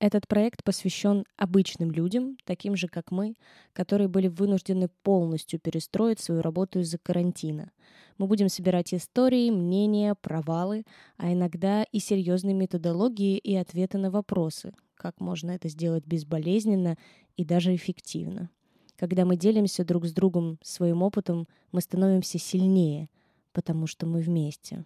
Этот проект посвящен обычным людям, таким же, как мы, которые были вынуждены полностью перестроить свою работу из-за карантина. Мы будем собирать истории, мнения, провалы, а иногда и серьезные методологии и ответы на вопросы, как можно это сделать безболезненно и даже эффективно. Когда мы делимся друг с другом своим опытом, мы становимся сильнее, потому что мы вместе.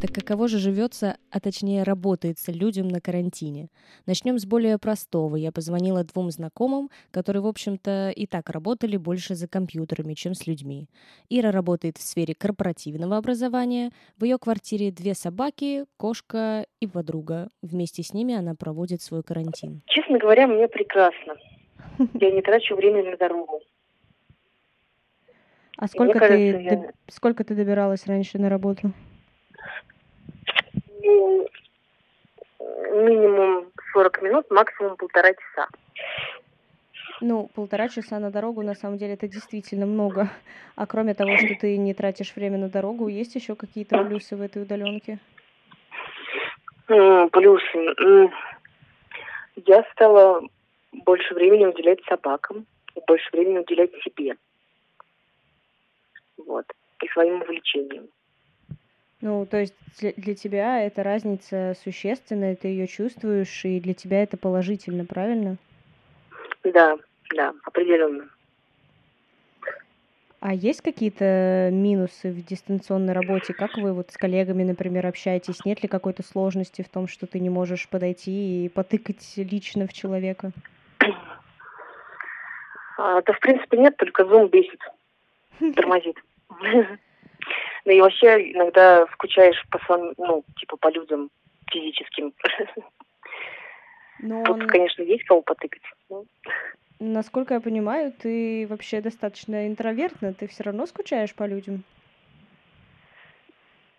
Так каково же живется, а точнее работается людям на карантине? Начнем с более простого. Я позвонила двум знакомым, которые, в общем-то, и так работали больше за компьютерами, чем с людьми. Ира работает в сфере корпоративного образования. В ее квартире две собаки, кошка и подруга. Вместе с ними она проводит свой карантин. Честно говоря, мне прекрасно. Я не трачу время на дорогу. А сколько, кажется, ты, я... сколько ты добиралась раньше на работу? Минимум 40 минут, максимум полтора часа. Ну, полтора часа на дорогу, на самом деле, это действительно много. А кроме того, что ты не тратишь время на дорогу, есть еще какие-то плюсы в этой удаленке? Плюсы. Я стала больше времени уделять собакам, больше времени уделять себе. Вот. И своим увлечениям. Ну, то есть для тебя эта разница существенная, ты ее чувствуешь, и для тебя это положительно, правильно? Да, да, определенно. А есть какие-то минусы в дистанционной работе? Как вы вот с коллегами, например, общаетесь? Нет ли какой-то сложности в том, что ты не можешь подойти и потыкать лично в человека? А, да, в принципе, нет, только Zoom бесит, тормозит. Ну и вообще иногда скучаешь по своим, ну, типа по людям физическим. Но Тут, он... конечно, есть кого потыкать. Но... Насколько я понимаю, ты вообще достаточно интровертна, ты все равно скучаешь по людям?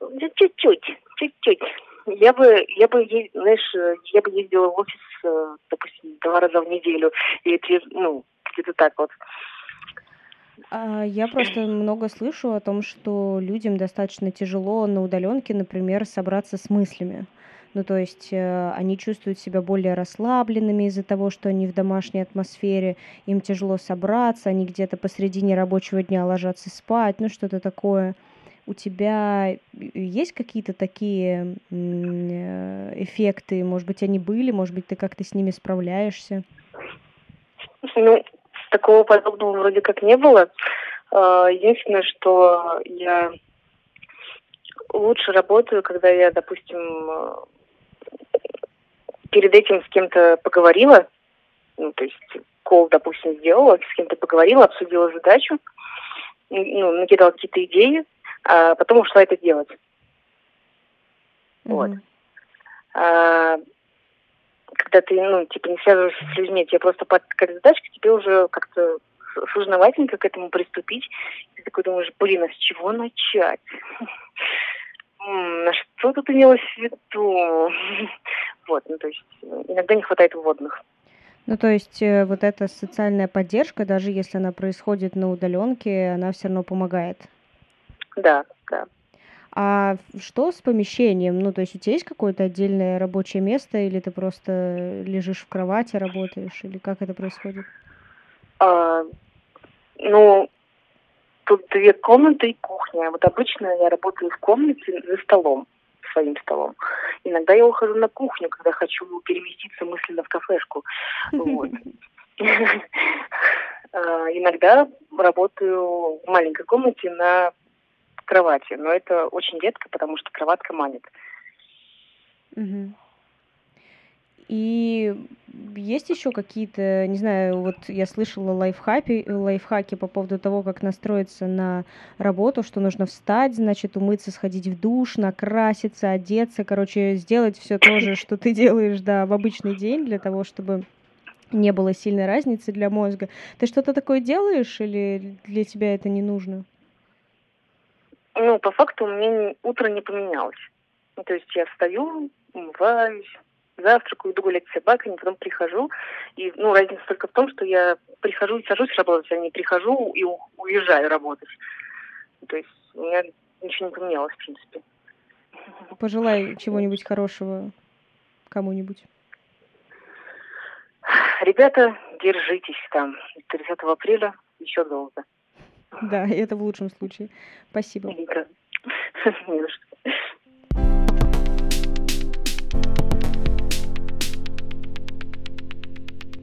Да чуть-чуть, чуть-чуть. Я бы, я бы, знаешь, я бы ездила в офис, э, допустим, два раза в неделю, и ну, где-то так вот. А, я просто много слышу о том, что людям достаточно тяжело на удаленке, например, собраться с мыслями. Ну, то есть э, они чувствуют себя более расслабленными из-за того, что они в домашней атмосфере, им тяжело собраться, они где-то посредине рабочего дня ложатся спать, ну, что-то такое. У тебя есть какие-то такие э, эффекты? Может быть, они были, может быть, ты как-то с ними справляешься? Ну, такого подобного вроде как не было. А, единственное, что я лучше работаю, когда я, допустим, перед этим с кем-то поговорила, ну, то есть кол, допустим, сделала, с кем-то поговорила, обсудила задачу, ну, накидала какие-то идеи, а потом ушла это делать. Mm-hmm. Вот. А, когда ты, ну, типа, не связываешься с людьми, тебе просто под какая задачка, тебе уже как-то сложноватенько к этому приступить. Ты такой думаешь, блин, а с чего начать? На что тут имелось в виду? Вот, ну, то есть иногда не хватает вводных. Ну, то есть э, вот эта социальная поддержка, даже если она происходит на удаленке, она все равно помогает. Да, да. А что с помещением? Ну, то есть у тебя есть какое-то отдельное рабочее место, или ты просто лежишь в кровати, работаешь, или как это происходит? А, ну, тут две комнаты и кухня. Вот обычно я работаю в комнате за столом, своим столом. Иногда я ухожу на кухню, когда хочу переместиться мысленно в кафешку. Вот. А, иногда работаю в маленькой комнате на кровати, но это очень редко, потому что кроватка манит. Угу. И есть еще какие-то, не знаю, вот я слышала лайфхаки, лайфхаки по поводу того, как настроиться на работу, что нужно встать, значит, умыться, сходить в душ, накраситься, одеться, короче, сделать все то же, что ты делаешь, да, в обычный день для того, чтобы не было сильной разницы для мозга. Ты что-то такое делаешь или для тебя это не нужно? Ну, по факту у меня утро не поменялось. Ну, то есть я встаю, умываюсь, завтракаю, иду гулять с собаками, потом прихожу. И, ну, разница только в том, что я прихожу и сажусь работать, а не прихожу и уезжаю работать. То есть у меня ничего не поменялось, в принципе. Пожелай чего-нибудь хорошего кому-нибудь. Ребята, держитесь там. 30 апреля еще долго. Да, это в лучшем случае. Спасибо.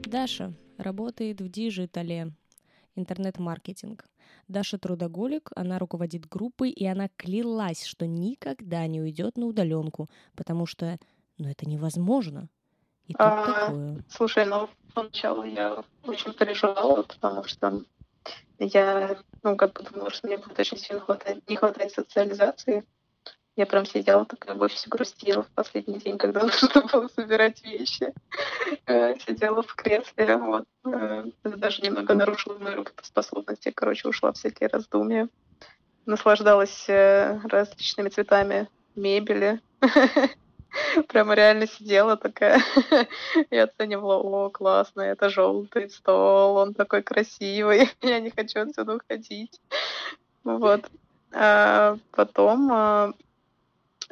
Даша работает в диджитале, интернет-маркетинг. Даша трудоголик, она руководит группой, и она клялась, что никогда не уйдет на удаленку, потому что, ну, это невозможно. И тут а, такое. Слушай, ну, поначалу я очень переживала, потому что я, ну, как бы думала, что мне будет очень сильно хватать, не хватать социализации. Я прям сидела такая в офисе, грустила в последний день, когда нужно было собирать вещи. Э, сидела в кресле, вот. Э, даже немного нарушила мои способности. Короче, ушла в всякие раздумья. Наслаждалась э, различными цветами мебели. Прямо реально сидела такая и оценивала, о, классно, это желтый стол, он такой красивый, я не хочу отсюда уходить. Вот. А потом а,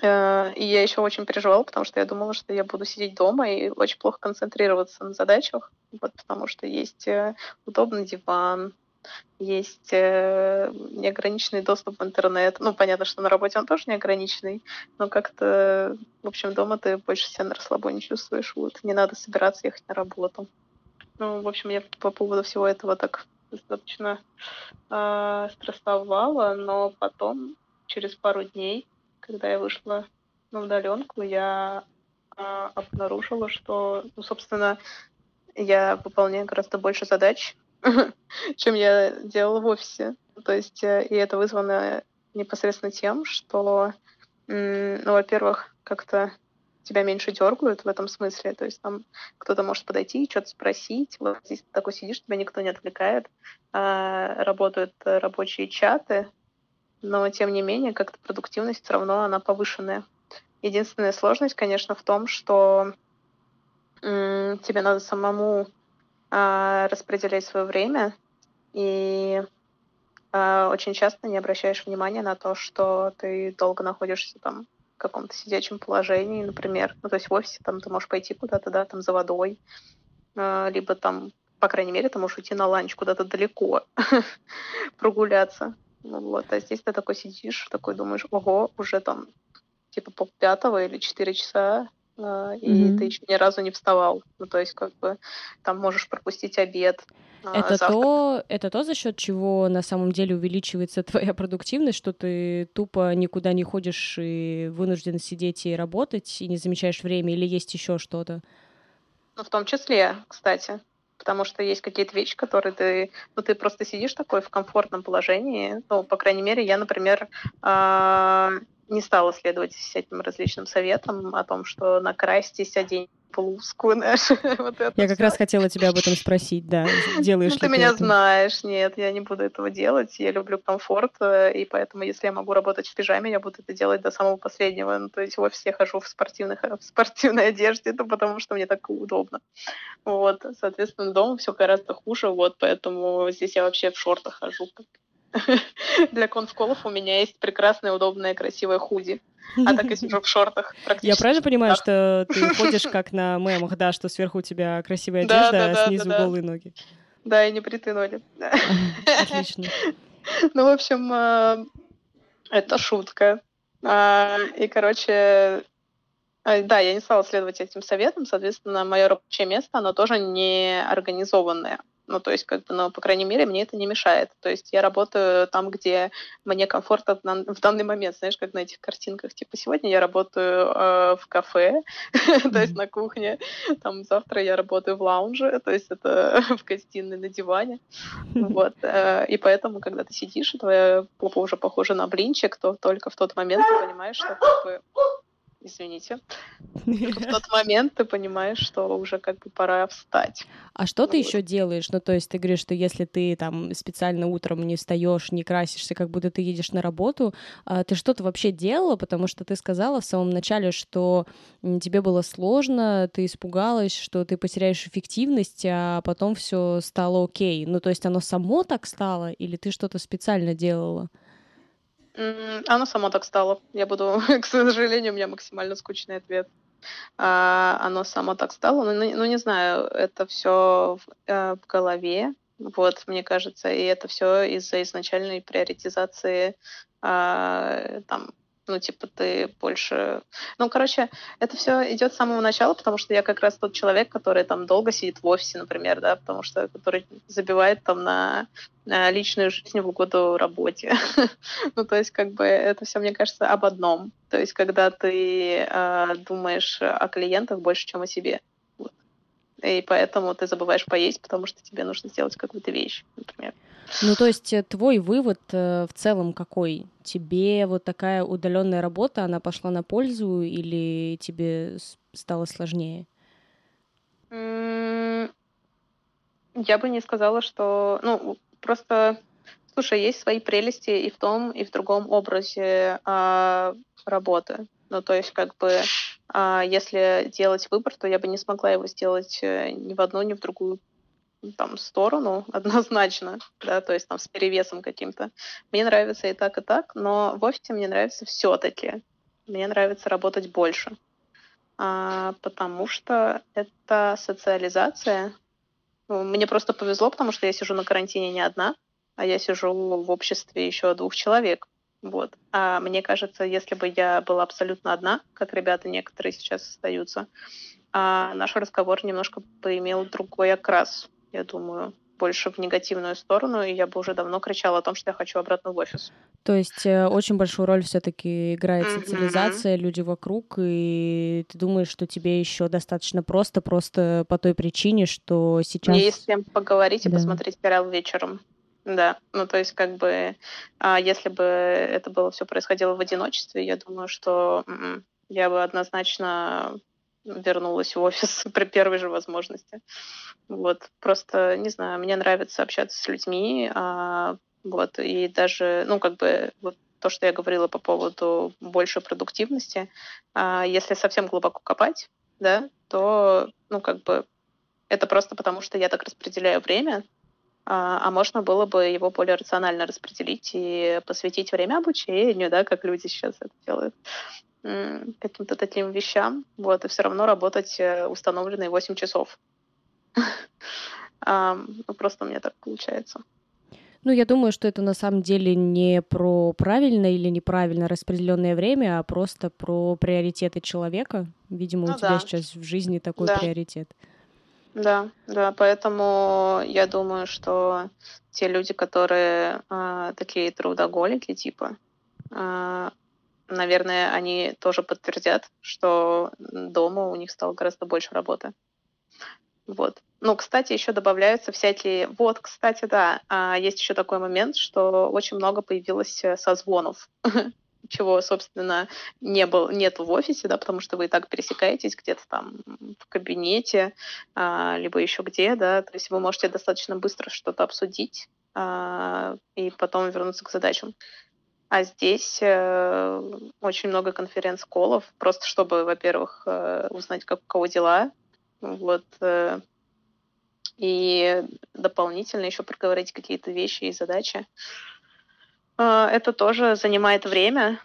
э, и я еще очень переживала, потому что я думала, что я буду сидеть дома и очень плохо концентрироваться на задачах, вот, потому что есть э, удобный диван, есть э, неограниченный доступ в интернет. Ну, понятно, что на работе он тоже неограниченный, но как-то, в общем, дома ты больше себя на расслабоне чувствуешь. Вот, не надо собираться ехать на работу. Ну, в общем, я по поводу всего этого так достаточно э, стрессовала, но потом, через пару дней, когда я вышла на удаленку, я э, обнаружила, что, ну, собственно, я выполняю гораздо больше задач, чем я делала в офисе. То есть, э, и это вызвано непосредственно тем, что, ну, во-первых, как-то тебя меньше дергают в этом смысле. То есть там кто-то может подойти и что-то спросить. Вот здесь ты такой сидишь, тебя никто не отвлекает. А, работают рабочие чаты, но тем не менее как-то продуктивность все равно она повышенная. Единственная сложность, конечно, в том, что тебе надо самому распределять свое время и а, очень часто не обращаешь внимания на то, что ты долго находишься там в каком-то сидячем положении, например. Ну, то есть в офисе там ты можешь пойти куда-то, да, там за водой, а, либо там, по крайней мере, ты можешь уйти на ланч куда-то далеко, прогуляться. Ну, вот. А здесь ты такой сидишь, такой думаешь, ого, уже там типа пол пятого или четыре часа, а, и mm-hmm. ты еще ни разу не вставал. Ну, то есть, как бы, там можешь пропустить обед. А, это то, это то, за счет чего на самом деле увеличивается твоя продуктивность, что ты тупо никуда не ходишь и вынужден сидеть и работать, и не замечаешь время, или есть еще что-то? Ну, в том числе, кстати. Потому что есть какие-то вещи, которые ты, ну, ты просто сидишь такой в комфортном положении. Ну, по крайней мере, я, например, а, не стала следовать всяким различным советам о том, что накрасьтесь, одень блузку, знаешь, вот это Я как раз хотела тебя об этом спросить, да, делаешь ну, ты меня знаешь, нет, я не буду этого делать, я люблю комфорт, э, и поэтому, если я могу работать в пижаме, я буду это делать до самого последнего, ну, то есть в офисе я хожу в, спортивных, в спортивной одежде, это потому что мне так удобно, вот, соответственно, дома все гораздо хуже, вот, поэтому здесь я вообще в шортах хожу, Для конфколов у меня есть прекрасная, удобная, красивая худи. А так я сижу в шортах Я правильно понимаю, что ты ходишь как на мемах, да, что сверху у тебя красивая одежда, а снизу голые ноги? Да, и не бритые ноги. Отлично. Ну, в общем, э, это шутка. А, и, короче, э, да, я не стала следовать этим советам, соответственно, мое рабочее место, оно тоже не организованное. Ну, то есть, как бы, но, по крайней мере, мне это не мешает. То есть я работаю там, где мне комфортно в данный момент, знаешь, как на этих картинках. Типа, сегодня я работаю э, в кафе, то есть на кухне, там, завтра я работаю в лаунже, то есть это в гостиной на диване. Вот. Э, и поэтому, когда ты сидишь, и твоя попа уже похожа на блинчик, то только в тот момент ты понимаешь, что извините. в тот момент ты понимаешь, что уже как бы пора встать. А что ты еще делаешь? Ну, то есть ты говоришь, что если ты там специально утром не встаешь, не красишься, как будто ты едешь на работу, а ты что-то вообще делала? Потому что ты сказала в самом начале, что тебе было сложно, ты испугалась, что ты потеряешь эффективность, а потом все стало окей. Ну, то есть оно само так стало, или ты что-то специально делала? Оно само так стало. Я буду, к сожалению, у меня максимально скучный ответ. А, оно само так стало. Ну, ну, ну не знаю, это все в, э, в голове. Вот, мне кажется, и это все из-за изначальной приоритизации а, там ну, типа, ты больше... Ну, короче, это все идет с самого начала, потому что я как раз тот человек, который там долго сидит в офисе, например, да, потому что который забивает там на, на личную жизнь в угоду работе. ну, то есть, как бы, это все, мне кажется, об одном. То есть, когда ты э, думаешь о клиентах больше, чем о себе. И поэтому ты забываешь поесть, потому что тебе нужно сделать какую-то вещь, например. Ну, то есть э, твой вывод э, в целом какой? Тебе вот такая удаленная работа, она пошла на пользу или тебе стало сложнее? Я бы не сказала, что... Ну, просто, слушай, есть свои прелести и в том, и в другом образе а, работы. Ну, то есть, как бы, а, если делать выбор, то я бы не смогла его сделать э, ни в одну, ни в другую там сторону однозначно, да, то есть там с перевесом каким-то. Мне нравится и так, и так, но в офисе мне нравится все-таки. Мне нравится работать больше, а, потому что это социализация. Ну, мне просто повезло, потому что я сижу на карантине не одна, а я сижу в обществе еще двух человек. Вот. А мне кажется, если бы я была абсолютно одна, как ребята некоторые сейчас остаются, а наш разговор немножко поимел другой окрас я думаю, больше в негативную сторону, и я бы уже давно кричала о том, что я хочу обратно в офис. То есть э, очень большую роль все-таки играет mm-hmm. социализация, люди вокруг, и ты думаешь, что тебе еще достаточно просто, просто по той причине, что сейчас... Мне есть с кем поговорить и да. посмотреть сериал вечером. Да, ну то есть как бы, а если бы это было все происходило в одиночестве, я думаю, что м-м, я бы однозначно вернулась в офис при первой же возможности. Вот, просто, не знаю, мне нравится общаться с людьми, а, вот, и даже, ну, как бы, вот то, что я говорила по поводу большей продуктивности, а, если совсем глубоко копать, да, то, ну, как бы, это просто потому, что я так распределяю время, а, а можно было бы его более рационально распределить и посвятить время обучению, да, как люди сейчас это делают каким-то таким вещам, вот, и все равно работать э, установленные 8 часов. Ну, просто у меня так получается. Ну, я думаю, что это на самом деле не про правильное или неправильно распределенное время, а просто про приоритеты человека. Видимо, ну, у тебя да. сейчас в жизни такой да. приоритет. Да, да, поэтому я думаю, что те люди, которые э, такие трудоголики, типа, э, наверное, они тоже подтвердят, что дома у них стало гораздо больше работы. Вот. Ну, кстати, еще добавляются всякие... Вот, кстати, да, а, есть еще такой момент, что очень много появилось э, созвонов, чего, собственно, не был, нет в офисе, да, потому что вы и так пересекаетесь где-то там в кабинете, а, либо еще где, да, то есть вы можете достаточно быстро что-то обсудить а, и потом вернуться к задачам. А здесь э, очень много конференц-колов, просто чтобы, во-первых, э, узнать, как у кого дела, вот, э, и дополнительно еще проговорить какие-то вещи и задачи. Э, это тоже занимает время,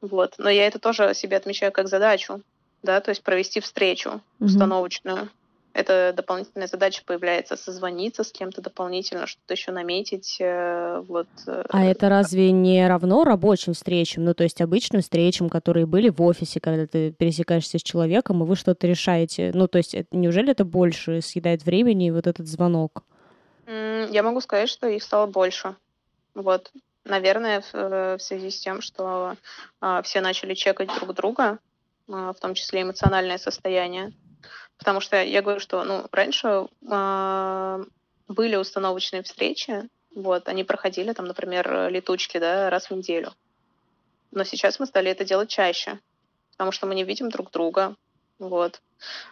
вот, но я это тоже себе отмечаю как задачу, да, то есть провести встречу mm-hmm. установочную эта дополнительная задача появляется созвониться с кем-то дополнительно, что-то еще наметить. Э, вот. Э, а это разве не равно рабочим встречам, ну то есть обычным встречам, которые были в офисе, когда ты пересекаешься с человеком, и вы что-то решаете? Ну то есть неужели это больше съедает времени, вот этот звонок? Я могу сказать, что их стало больше. Вот. Наверное, в, э, связи с тем, что а, все начали чекать друг друга, а, в том числе эмоциональное состояние. Потому что я говорю, что ну, раньше э, были установочные встречи, вот, они проходили, там, например, летучки, да, раз в неделю. Но сейчас мы стали это делать чаще, потому что мы не видим друг друга, вот.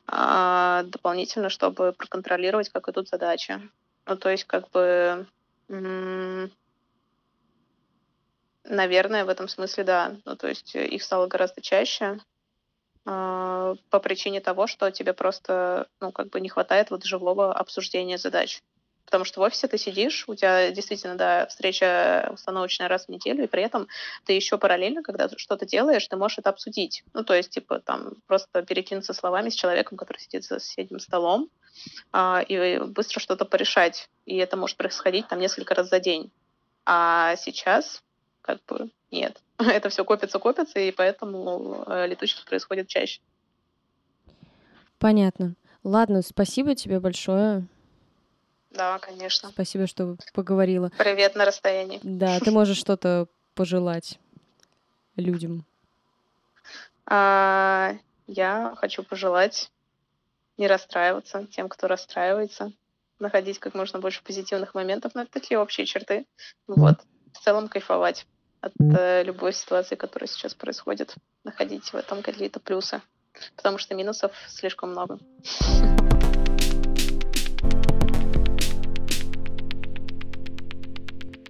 А дополнительно, чтобы проконтролировать, как идут задачи. Ну, то есть, как бы, наверное, в этом смысле, да. Ну, то есть, их стало гораздо чаще. А, по причине того, что тебе просто, ну, как бы не хватает вот живого обсуждения задач. Потому что в офисе ты сидишь, у тебя действительно, да, встреча установочная раз в неделю, и при этом ты еще параллельно, когда что-то делаешь, ты можешь это обсудить. Ну, то есть, типа, там, просто перекинуться словами с человеком, который сидит за соседним столом, а, и быстро что-то порешать. И это может происходить там несколько раз за день. А сейчас, как бы, нет. Это все копится, копится, и поэтому э, летучесть происходит чаще. Понятно. Ладно, спасибо тебе большое. Да, конечно. Спасибо, что поговорила. Привет на расстоянии. Да, ты можешь что-то пожелать людям. А, я хочу пожелать не расстраиваться тем, кто расстраивается, находить как можно больше позитивных моментов, но это такие общие черты. Вот. В целом кайфовать от э, любой ситуации, которая сейчас происходит, находить в этом какие-то плюсы, потому что минусов слишком много.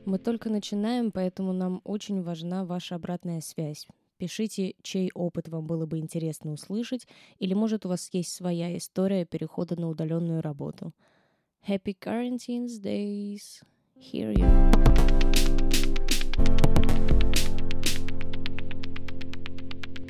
Мы только начинаем, поэтому нам очень важна ваша обратная связь. Пишите, чей опыт вам было бы интересно услышать, или, может, у вас есть своя история перехода на удаленную работу. Happy Quarantines Days! Hear you!